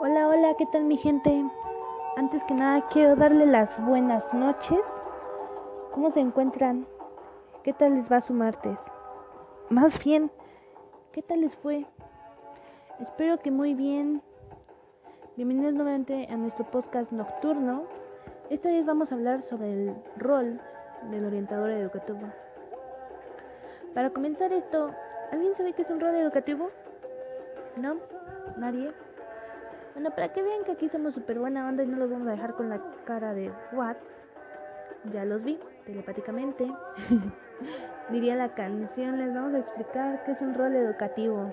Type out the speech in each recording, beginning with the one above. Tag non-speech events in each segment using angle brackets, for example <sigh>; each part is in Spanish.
Hola, hola, ¿qué tal mi gente? Antes que nada quiero darle las buenas noches. ¿Cómo se encuentran? ¿Qué tal les va su martes? Más bien, ¿qué tal les fue? Espero que muy bien. Bienvenidos nuevamente a nuestro podcast nocturno. Esta vez vamos a hablar sobre el rol del orientador educativo. Para comenzar esto, ¿alguien sabe qué es un rol educativo? ¿No? ¿Nadie? Bueno, para que vean que aquí somos súper buena onda y no los vamos a dejar con la cara de what, ya los vi telepáticamente. <laughs> Diría la canción, les vamos a explicar qué es un rol educativo.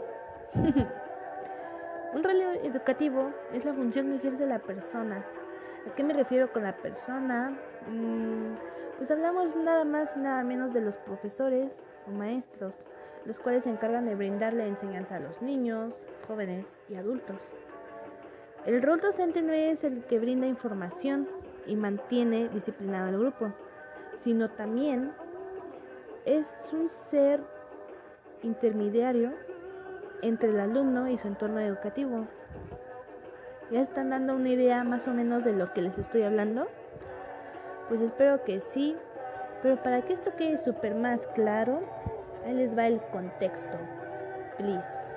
<laughs> un rol educativo es la función que ejerce la persona. ¿A qué me refiero con la persona? Mm, pues hablamos nada más y nada menos de los profesores o maestros, los cuales se encargan de brindarle enseñanza a los niños, jóvenes y adultos. El rol docente no es el que brinda información y mantiene disciplinado al grupo, sino también es un ser intermediario entre el alumno y su entorno educativo. ¿Ya están dando una idea más o menos de lo que les estoy hablando? Pues espero que sí, pero para que esto quede súper más claro, ahí les va el contexto. Please.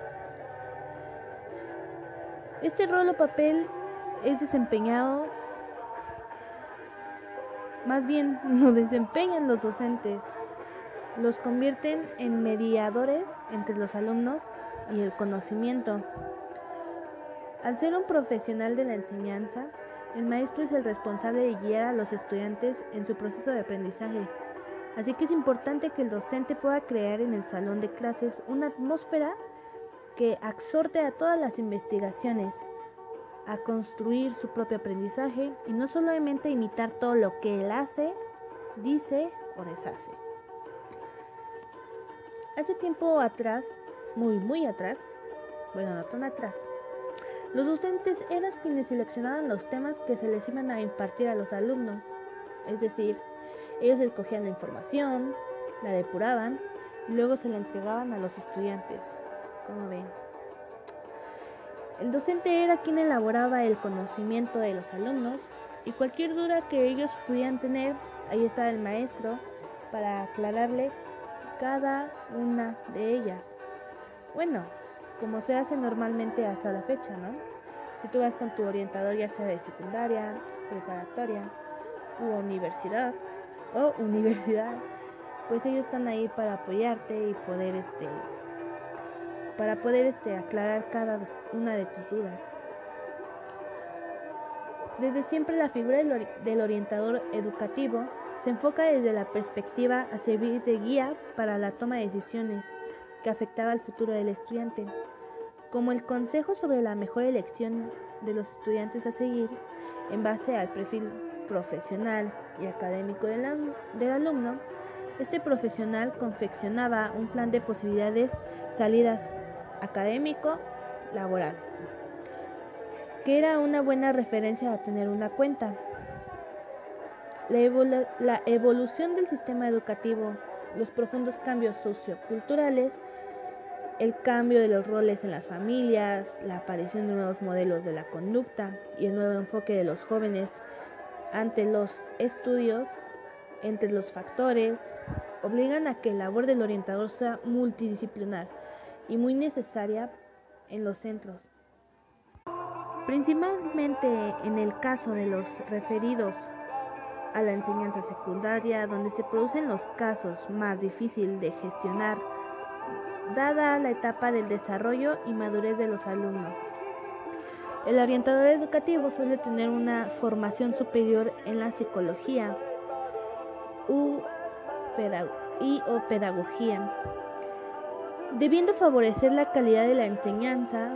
Este rol o papel es desempeñado, más bien <laughs> lo desempeñan los docentes, los convierten en mediadores entre los alumnos y el conocimiento. Al ser un profesional de la enseñanza, el maestro es el responsable de guiar a los estudiantes en su proceso de aprendizaje. Así que es importante que el docente pueda crear en el salón de clases una atmósfera que exhorte a todas las investigaciones a construir su propio aprendizaje y no solamente imitar todo lo que él hace, dice o deshace. Hace tiempo atrás, muy muy atrás, bueno, no tan atrás, los docentes eran quienes seleccionaban los temas que se les iban a impartir a los alumnos. Es decir, ellos escogían la información, la depuraban y luego se la entregaban a los estudiantes. Como ven. El docente era quien elaboraba el conocimiento de los alumnos y cualquier duda que ellos pudieran tener, ahí estaba el maestro para aclararle cada una de ellas. Bueno, como se hace normalmente hasta la fecha, ¿no? Si tú vas con tu orientador ya sea de secundaria, preparatoria u universidad o universidad, pues ellos están ahí para apoyarte y poder este para poder este, aclarar cada una de tus dudas. Desde siempre la figura del orientador educativo se enfoca desde la perspectiva a servir de guía para la toma de decisiones que afectaba al futuro del estudiante, como el consejo sobre la mejor elección de los estudiantes a seguir en base al perfil profesional y académico del, del alumno, este profesional confeccionaba un plan de posibilidades salidas académico laboral, que era una buena referencia a tener una cuenta. La, evolución del sistema educativo, los profundos cambios socioculturales, el cambio de los roles en las familias, la aparición de nuevos modelos de la conducta y el nuevo enfoque de los jóvenes ante los estudios, entre los factores, obligan a que la labor del orientador sea multidisciplinar y muy necesaria en los centros. Principalmente en el caso de los referidos a la enseñanza secundaria, donde se producen los casos más difíciles de gestionar, dada la etapa del desarrollo y madurez de los alumnos. El orientador educativo suele tener una formación superior en la psicología y o pedagogía, debiendo favorecer la calidad de la enseñanza,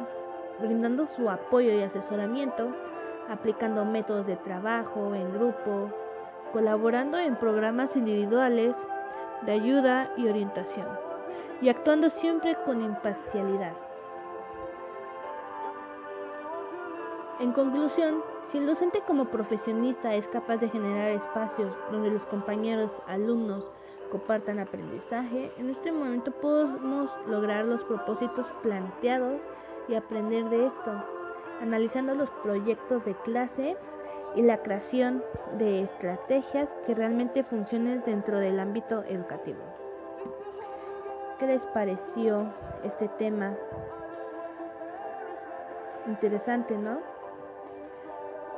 brindando su apoyo y asesoramiento, aplicando métodos de trabajo en grupo, colaborando en programas individuales de ayuda y orientación, y actuando siempre con imparcialidad. En conclusión, si el docente como profesionista es capaz de generar espacios donde los compañeros, alumnos, compartan aprendizaje, en este momento podemos lograr los propósitos planteados y aprender de esto. analizando los proyectos de clase y la creación de estrategias que realmente funcionen dentro del ámbito educativo. ¿Qué les pareció este tema? Interesante, ¿no?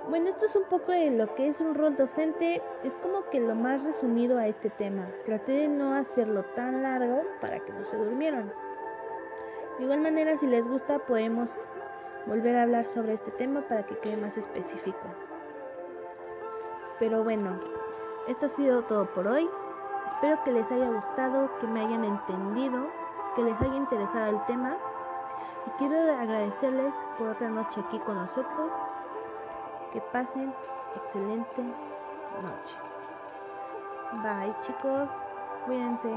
Bueno, esto es un poco de lo que es un rol docente, es como que lo más resumido a este tema. Traté de no hacerlo tan largo para que no se durmieran. De igual manera, si les gusta, podemos volver a hablar sobre este tema para que quede más específico. Pero bueno, esto ha sido todo por hoy. Espero que les haya gustado, que me hayan entendido, que les haya interesado el tema. Y quiero agradecerles por otra noche aquí con nosotros. Que pasen excelente noche. Bye chicos, cuídense.